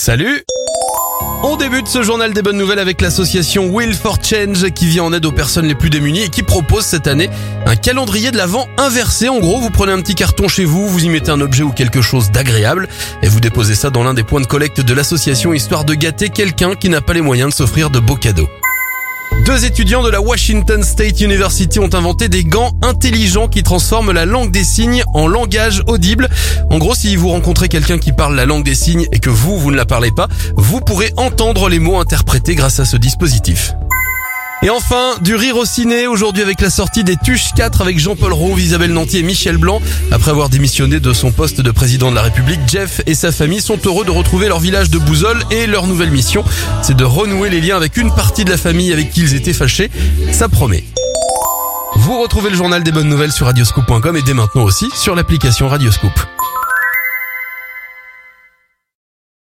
Salut on débute ce journal des bonnes nouvelles avec l'association Will for Change qui vient en aide aux personnes les plus démunies et qui propose cette année un calendrier de l'Avent inversé. En gros, vous prenez un petit carton chez vous, vous y mettez un objet ou quelque chose d'agréable et vous déposez ça dans l'un des points de collecte de l'association histoire de gâter quelqu'un qui n'a pas les moyens de s'offrir de beaux cadeaux. Deux étudiants de la Washington State University ont inventé des gants intelligents qui transforment la langue des signes en langage audible. En gros, si vous rencontrez quelqu'un qui parle la langue des signes et que vous, vous ne la parlez pas, vous pourrez entendre les mots interprétés grâce à ce dispositif. Et enfin, du rire au ciné, aujourd'hui avec la sortie des Tuches 4 avec Jean-Paul Rouve, Isabelle Nanty et Michel Blanc. Après avoir démissionné de son poste de président de la République, Jeff et sa famille sont heureux de retrouver leur village de Bouzol et leur nouvelle mission, c'est de renouer les liens avec une partie de la famille avec qui ils étaient fâchés. Ça promet. Vous retrouvez le journal des bonnes nouvelles sur radioscoop.com et dès maintenant aussi sur l'application Radioscoop.